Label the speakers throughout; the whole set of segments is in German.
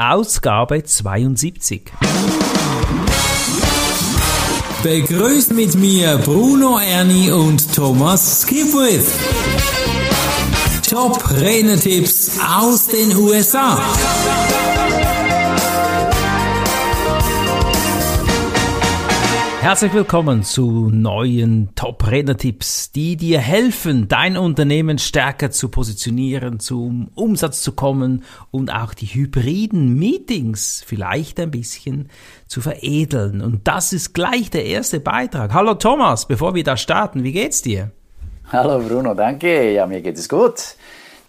Speaker 1: Ausgabe 72.
Speaker 2: Begrüßt mit mir Bruno Ernie und Thomas Skipwith. Top Renetipps aus den USA.
Speaker 1: Herzlich willkommen zu neuen Top-Redner-Tipps, die dir helfen, dein Unternehmen stärker zu positionieren, zum Umsatz zu kommen und auch die hybriden Meetings vielleicht ein bisschen zu veredeln. Und das ist gleich der erste Beitrag. Hallo Thomas, bevor wir da starten, wie geht's dir?
Speaker 3: Hallo Bruno, danke. Ja, mir geht es gut.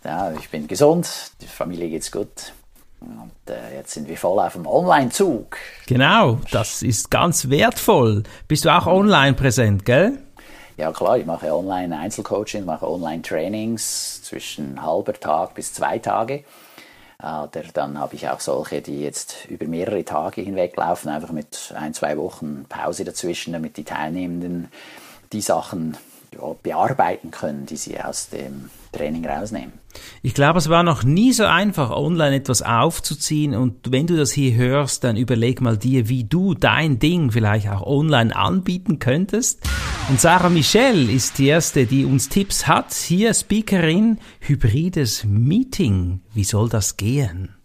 Speaker 3: Ja, ich bin gesund, die Familie geht's gut. Und äh, jetzt sind wir voll auf dem Online-Zug.
Speaker 1: Genau, das ist ganz wertvoll. Bist du auch online präsent, gell?
Speaker 3: Ja klar, ich mache Online-Einzelcoaching, mache Online-Trainings zwischen halber Tag bis zwei Tage. Oder dann habe ich auch solche, die jetzt über mehrere Tage hinweg laufen, einfach mit ein, zwei Wochen Pause dazwischen, damit die Teilnehmenden die Sachen bearbeiten können, die sie aus dem Training rausnehmen.
Speaker 1: Ich glaube, es war noch nie so einfach, online etwas aufzuziehen. Und wenn du das hier hörst, dann überleg mal dir, wie du dein Ding vielleicht auch online anbieten könntest. Und Sarah Michelle ist die erste, die uns Tipps hat. Hier Speakerin, hybrides Meeting. Wie soll das gehen?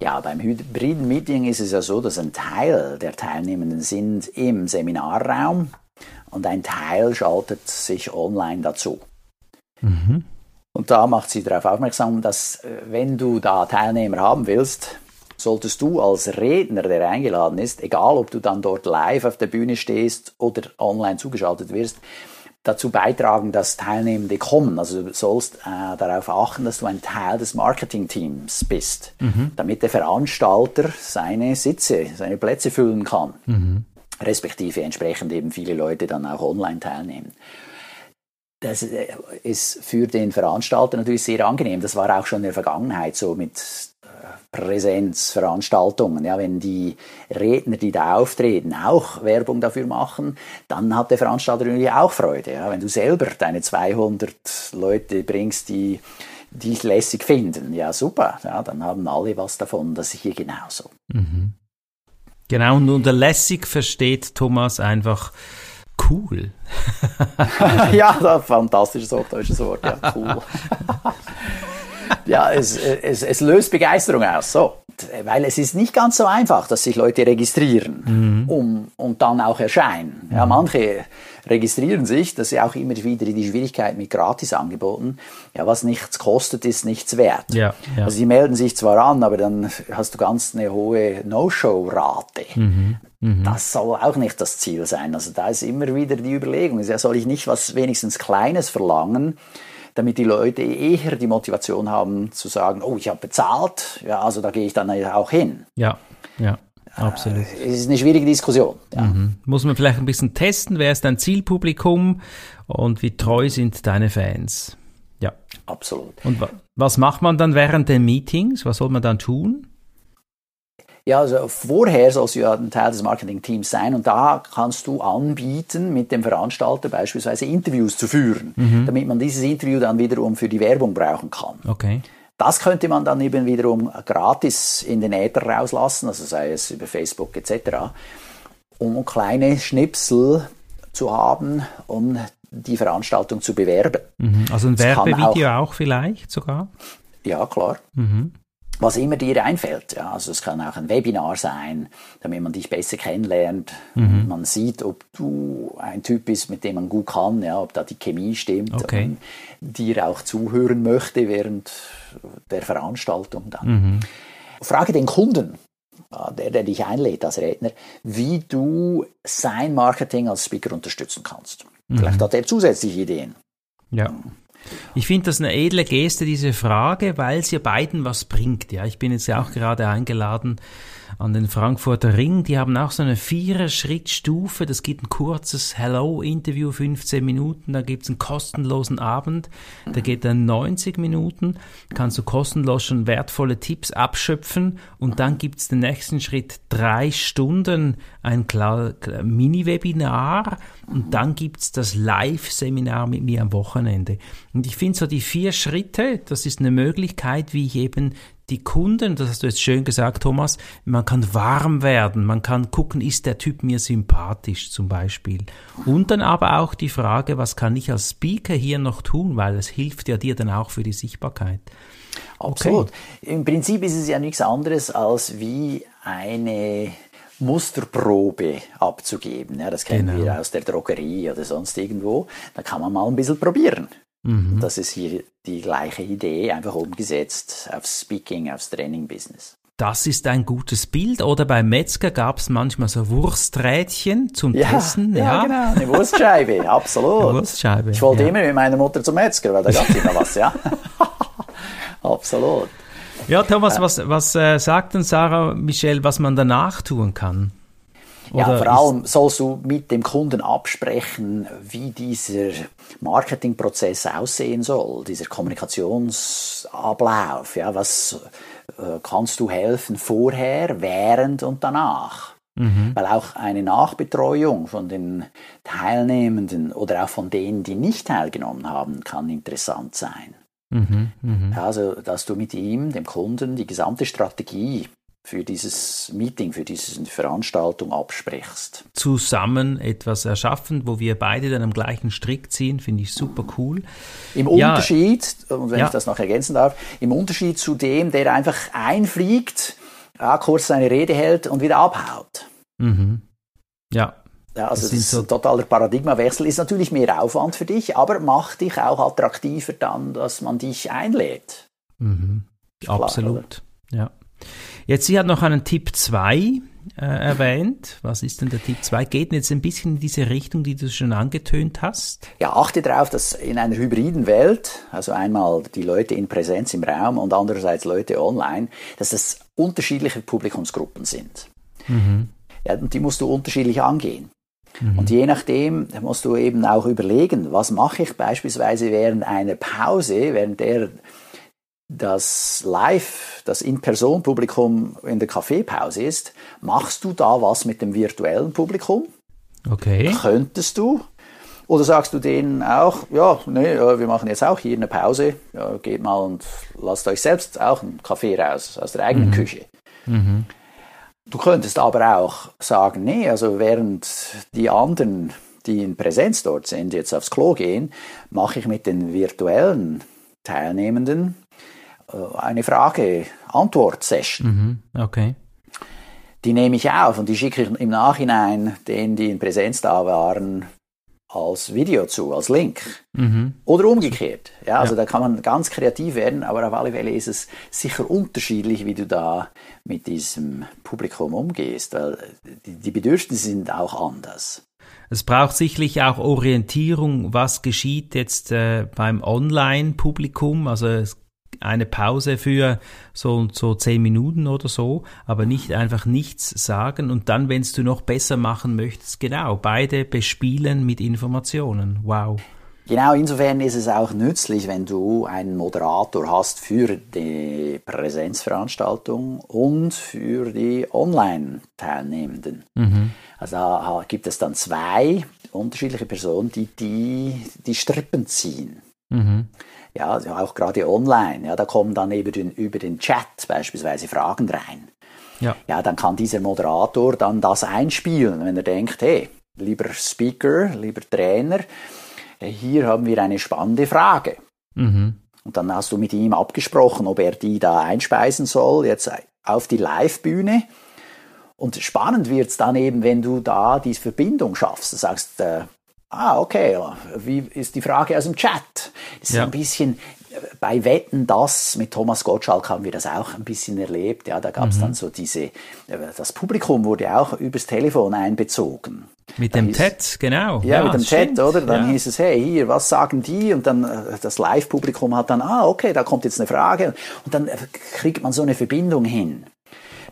Speaker 3: Ja, beim hybriden Meeting ist es ja so, dass ein Teil der Teilnehmenden sind im Seminarraum und ein Teil schaltet sich online dazu. Mhm. Und da macht sie darauf aufmerksam, dass äh, wenn du da Teilnehmer haben willst, solltest du als Redner, der eingeladen ist, egal ob du dann dort live auf der Bühne stehst oder online zugeschaltet wirst, dazu beitragen, dass Teilnehmende kommen. Also du sollst äh, darauf achten, dass du ein Teil des Marketingteams bist, mhm. damit der Veranstalter seine Sitze, seine Plätze füllen kann. Mhm. Respektive entsprechend eben viele Leute dann auch online teilnehmen das äh, ist für den Veranstalter natürlich sehr angenehm. Das war auch schon in der Vergangenheit so mit äh, Präsenzveranstaltungen. Ja, wenn die Redner, die da auftreten, auch Werbung dafür machen, dann hat der Veranstalter natürlich auch Freude. Ja, wenn du selber deine 200 Leute bringst, die dich lässig finden, ja super, ja, dann haben alle was davon. Das ist hier genauso. Mhm.
Speaker 1: Genau, und unter lässig versteht Thomas einfach cool.
Speaker 3: ja, das fantastisches hochdeutsches Wort, ja, cool. ja, es, es, es löst Begeisterung aus, so. Weil es ist nicht ganz so einfach, dass sich Leute registrieren mhm. um, und dann auch erscheinen. Ja, mhm. manche registrieren sich, das ist ja auch immer wieder die Schwierigkeit mit Gratisangeboten. Ja, was nichts kostet, ist nichts wert. Ja, ja. Also sie melden sich zwar an, aber dann hast du ganz eine hohe No-Show-Rate. Mhm. Mhm. Das soll auch nicht das Ziel sein. Also da ist immer wieder die Überlegung, soll ich nicht was wenigstens Kleines verlangen, damit die Leute eher die Motivation haben zu sagen, oh, ich habe bezahlt, ja, also da gehe ich dann auch hin.
Speaker 1: Ja, ja. Absolut.
Speaker 3: Äh, es ist eine schwierige Diskussion. Ja.
Speaker 1: Mhm. Muss man vielleicht ein bisschen testen, wer ist dein Zielpublikum und wie treu sind deine Fans?
Speaker 3: Ja. Absolut.
Speaker 1: Und was macht man dann während den Meetings? Was soll man dann tun?
Speaker 3: Ja, also vorher sollst du ja ein Teil des Marketing-Teams sein und da kannst du anbieten, mit dem Veranstalter beispielsweise Interviews zu führen, mhm. damit man dieses Interview dann wiederum für die Werbung brauchen kann.
Speaker 1: Okay.
Speaker 3: Das könnte man dann eben wiederum gratis in den Äther rauslassen, also sei es über Facebook etc., um kleine Schnipsel zu haben, um die Veranstaltung zu bewerben.
Speaker 1: Mhm. Also ein Werbevideo auch, auch, vielleicht sogar?
Speaker 3: Ja, klar. Mhm was immer dir einfällt. Ja, also es kann auch ein Webinar sein, damit man dich besser kennenlernt. Mhm. Man sieht, ob du ein Typ bist, mit dem man gut kann, ja, ob da die Chemie stimmt,
Speaker 1: okay.
Speaker 3: dir auch zuhören möchte während der Veranstaltung dann. Mhm. Frage den Kunden, der, der dich einlädt als Redner, wie du sein Marketing als Speaker unterstützen kannst. Mhm. Vielleicht hat er zusätzliche Ideen.
Speaker 1: Ja. Ich finde das eine edle Geste, diese Frage, weil es ja beiden was bringt. Ja, ich bin jetzt ja auch gerade eingeladen an den Frankfurter Ring. Die haben auch so eine Vierer-Schrittstufe. Das gibt ein kurzes Hello-Interview, 15 Minuten. Da gibt's einen kostenlosen Abend. Der geht dann 90 Minuten. Kannst du kostenlos schon wertvolle Tipps abschöpfen. Und dann gibt's den nächsten Schritt, drei Stunden, ein Mini-Webinar. Und dann gibt's das Live-Seminar mit mir am Wochenende. Und ich finde so die vier Schritte, das ist eine Möglichkeit, wie ich eben die Kunden, das hast du jetzt schön gesagt, Thomas, man kann warm werden, man kann gucken, ist der Typ mir sympathisch zum Beispiel. Und dann aber auch die Frage, was kann ich als Speaker hier noch tun, weil es hilft ja dir dann auch für die Sichtbarkeit.
Speaker 3: Absolut. Okay. Im Prinzip ist es ja nichts anderes als wie eine Musterprobe abzugeben. Ja, das kennen genau. wir aus der Drogerie oder sonst irgendwo. Da kann man mal ein bisschen probieren. Mhm. Das ist hier die gleiche Idee, einfach umgesetzt aufs Speaking, aufs Training-Business.
Speaker 1: Das ist ein gutes Bild. Oder beim Metzger gab es manchmal so Wursträdchen zum ja, Testen.
Speaker 3: Ja, ja, genau, eine Wurstscheibe, absolut. Eine Wurstscheibe, ich wollte ja. immer mit meiner Mutter zum Metzger, weil da gab es immer was, ja. absolut.
Speaker 1: Ja, Thomas, was, was äh, sagt denn Sarah Michelle, was man danach tun kann?
Speaker 3: Ja, vor allem sollst du mit dem Kunden absprechen, wie dieser Marketingprozess aussehen soll, dieser Kommunikationsablauf. Ja, was äh, kannst du helfen vorher, während und danach? Mhm. Weil auch eine Nachbetreuung von den Teilnehmenden oder auch von denen, die nicht teilgenommen haben, kann interessant sein. Mhm, mh. Also, dass du mit ihm, dem Kunden, die gesamte Strategie für dieses Meeting, für diese Veranstaltung absprichst.
Speaker 1: Zusammen etwas erschaffen, wo wir beide dann am gleichen Strick ziehen, finde ich super cool.
Speaker 3: Im ja, Unterschied, und wenn ja. ich das noch ergänzen darf, im Unterschied zu dem, der einfach einfliegt, ja, kurz seine Rede hält und wieder abhaut. Mhm.
Speaker 1: Ja,
Speaker 3: ja, also das, das ist so ein totaler Paradigmawechsel. Ist natürlich mehr Aufwand für dich, aber macht dich auch attraktiver dann, dass man dich einlädt.
Speaker 1: Mhm. Absolut. Klar, ja. Jetzt, sie hat noch einen Tipp 2 äh, erwähnt. Was ist denn der Tipp 2? Geht jetzt ein bisschen in diese Richtung, die du schon angetönt hast?
Speaker 3: Ja, achte darauf, dass in einer hybriden Welt, also einmal die Leute in Präsenz im Raum und andererseits Leute online, dass es unterschiedliche Publikumsgruppen sind. Mhm. Ja, und die musst du unterschiedlich angehen. Mhm. Und je nachdem musst du eben auch überlegen, was mache ich beispielsweise während einer Pause, während der das Live, das In-Person-Publikum in der Kaffeepause ist, machst du da was mit dem virtuellen Publikum?
Speaker 1: Okay.
Speaker 3: Könntest du? Oder sagst du denen auch, ja, nee, wir machen jetzt auch hier eine Pause, ja, geht mal und lasst euch selbst auch einen Kaffee raus aus der eigenen mhm. Küche. Mhm. Du könntest aber auch sagen, nee, also während die anderen, die in Präsenz dort sind, jetzt aufs Klo gehen, mache ich mit den virtuellen Teilnehmenden eine Frage-Antwort-Session.
Speaker 1: Mhm, okay.
Speaker 3: Die nehme ich auf und die schicke ich im Nachhinein denen, die in Präsenz da waren, als Video zu, als Link. Mhm. Oder umgekehrt. Ja, also ja. da kann man ganz kreativ werden, aber auf alle Fälle ist es sicher unterschiedlich, wie du da mit diesem Publikum umgehst, weil die Bedürfnisse sind auch anders.
Speaker 1: Es braucht sicherlich auch Orientierung, was geschieht jetzt äh, beim Online-Publikum. Also es eine Pause für so so zehn Minuten oder so, aber nicht einfach nichts sagen und dann, wenn du noch besser machen möchtest, genau, beide bespielen mit Informationen. Wow.
Speaker 3: Genau, insofern ist es auch nützlich, wenn du einen Moderator hast für die Präsenzveranstaltung und für die Online-Teilnehmenden. Mhm. Also da gibt es dann zwei unterschiedliche Personen, die die, die Strippen ziehen. Mhm ja, also auch gerade online, ja, da kommen dann eben den, über den Chat beispielsweise Fragen rein. Ja. ja, dann kann dieser Moderator dann das einspielen, wenn er denkt, hey, lieber Speaker, lieber Trainer, äh, hier haben wir eine spannende Frage. Mhm. Und dann hast du mit ihm abgesprochen, ob er die da einspeisen soll, jetzt auf die Live-Bühne. Und spannend wird es dann eben, wenn du da diese Verbindung schaffst. Du sagst, äh, Ah, okay. Wie ist die Frage aus dem Chat? Das ist ja. ein bisschen bei Wetten das mit Thomas Gottschalk haben wir das auch ein bisschen erlebt. Ja, da gab es mhm. dann so diese, das Publikum wurde auch übers Telefon einbezogen.
Speaker 1: Mit dem TED, genau.
Speaker 3: Ja, ja mit dem TED, oder? Dann ja. hieß es, hey, hier, was sagen die? Und dann äh, das Live-Publikum hat dann, ah, okay, da kommt jetzt eine Frage. Und dann äh, kriegt man so eine Verbindung hin.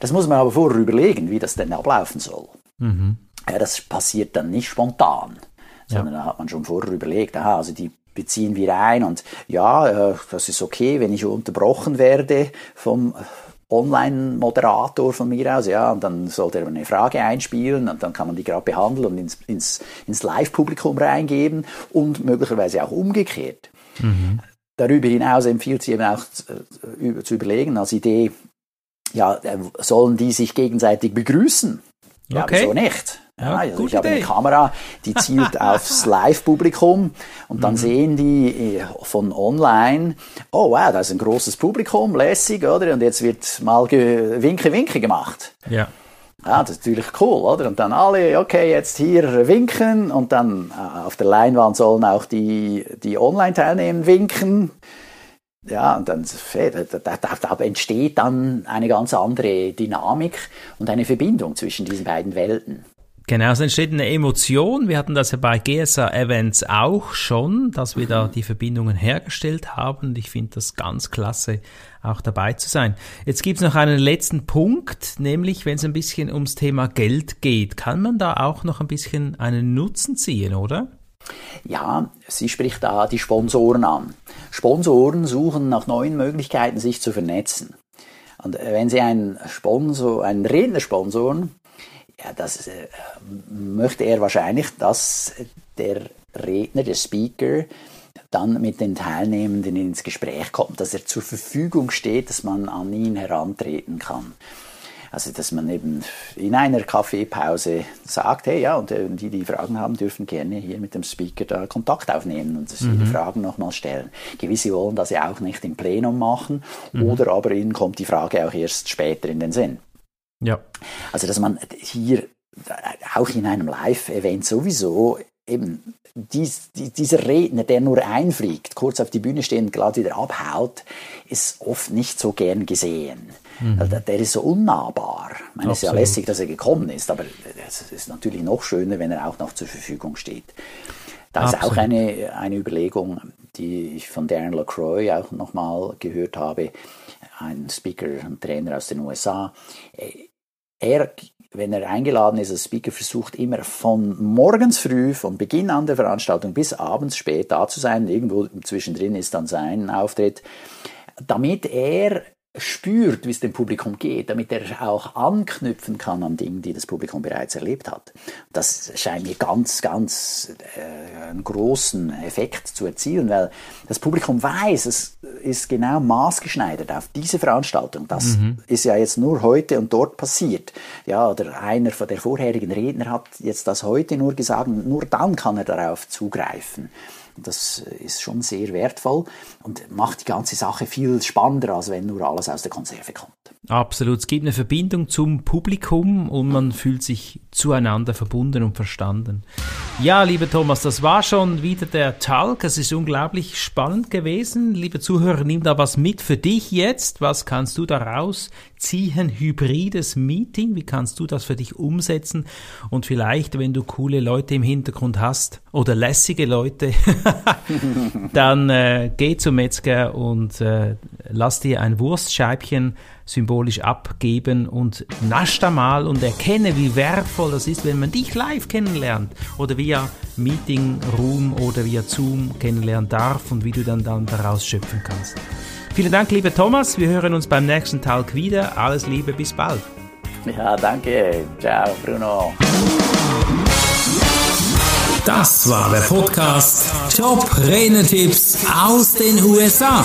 Speaker 3: Das muss man aber vorher überlegen, wie das denn ablaufen soll. Mhm. Ja, das passiert dann nicht spontan sondern ja. da hat man schon vorher überlegt, aha, also die beziehen wir ein und ja, äh, das ist okay, wenn ich unterbrochen werde vom Online-Moderator von mir aus, ja, und dann sollte er eine Frage einspielen und dann kann man die gerade behandeln und ins, ins, ins Live-Publikum reingeben und möglicherweise auch umgekehrt. Mhm. darüber hinaus empfiehlt sie eben auch zu, zu überlegen als Idee, ja, sollen die sich gegenseitig begrüßen? Ja, okay. wieso nicht? Ja, also ich habe eine Kamera, die zielt aufs Live-Publikum und dann mhm. sehen die äh, von online, oh wow, da ist ein großes Publikum, lässig, oder? Und jetzt wird mal Winke Winke gemacht.
Speaker 1: Ja.
Speaker 3: Ja, das ist natürlich cool, oder? Und dann alle, okay, jetzt hier winken und dann äh, auf der Leinwand sollen auch die, die Online-Teilnehmer winken. Ja, und dann da, da, da, entsteht dann eine ganz andere Dynamik und eine Verbindung zwischen diesen beiden Welten.
Speaker 1: Genau, es entsteht eine Emotion. Wir hatten das ja bei GSA Events auch schon, dass wir da die Verbindungen hergestellt haben. Und ich finde das ganz klasse, auch dabei zu sein. Jetzt gibt es noch einen letzten Punkt, nämlich wenn es ein bisschen ums Thema Geld geht. Kann man da auch noch ein bisschen einen Nutzen ziehen, oder?
Speaker 3: Ja, sie spricht da die Sponsoren an. Sponsoren suchen nach neuen Möglichkeiten, sich zu vernetzen. Und wenn Sie einen Sponsor, einen Redner sponsoren, ja, das äh, möchte er wahrscheinlich, dass der Redner, der Speaker, dann mit den Teilnehmenden ins Gespräch kommt, dass er zur Verfügung steht, dass man an ihn herantreten kann. Also, dass man eben in einer Kaffeepause sagt, hey, ja, und äh, die, die Fragen haben, dürfen gerne hier mit dem Speaker da Kontakt aufnehmen und mhm. die Fragen nochmal stellen. Gewisse wollen das ja auch nicht im Plenum machen mhm. oder aber ihnen kommt die Frage auch erst später in den Sinn.
Speaker 1: Ja.
Speaker 3: Also, dass man hier auch in einem Live-Event sowieso eben dies, die, dieser Redner, der nur einfliegt, kurz auf die Bühne steht und gerade wieder abhaut, ist oft nicht so gern gesehen. Mhm. Also der ist so unnahbar. Ich meine, es ist ja lässig, dass er gekommen ist, aber es ist natürlich noch schöner, wenn er auch noch zur Verfügung steht. Da Absolut. ist auch eine, eine Überlegung, die ich von Darren LaCroix auch nochmal gehört habe, ein Speaker und Trainer aus den USA. Er wenn er eingeladen ist als Speaker, versucht immer von morgens früh, von Beginn an der Veranstaltung bis abends spät da zu sein. Irgendwo zwischendrin ist dann sein Auftritt, damit er spürt, wie es dem Publikum geht, damit er auch anknüpfen kann an Dingen, die das Publikum bereits erlebt hat. Das scheint mir ganz, ganz äh, einen großen Effekt zu erzielen, weil das Publikum weiß, es ist genau maßgeschneidert auf diese Veranstaltung. Das mhm. ist ja jetzt nur heute und dort passiert. Ja, oder einer von der vorherigen Redner hat jetzt das heute nur gesagt, nur dann kann er darauf zugreifen. Das ist schon sehr wertvoll und macht die ganze Sache viel spannender, als wenn nur alles aus der Konserve kommt.
Speaker 1: Absolut. Es gibt eine Verbindung zum Publikum und man fühlt sich zueinander verbunden und verstanden. Ja, lieber Thomas, das war schon wieder der Talk. Es ist unglaublich spannend gewesen. Liebe Zuhörer, nimm da was mit für dich jetzt. Was kannst du daraus ziehen? Hybrides Meeting. Wie kannst du das für dich umsetzen? Und vielleicht, wenn du coole Leute im Hintergrund hast oder lässige Leute, dann äh, geh zum Metzger und äh, lass dir ein Wurstscheibchen symbolisch abgeben und nasch da mal und erkenne, wie wertvoll das ist, wenn man dich live kennenlernt oder via Meeting Room oder via Zoom kennenlernen darf und wie du dann, dann daraus schöpfen kannst. Vielen Dank, lieber Thomas. Wir hören uns beim nächsten Talk wieder. Alles Liebe, bis bald.
Speaker 3: Ja, danke. Ciao, Bruno.
Speaker 2: Das war der Podcast Top Renetipps aus den USA.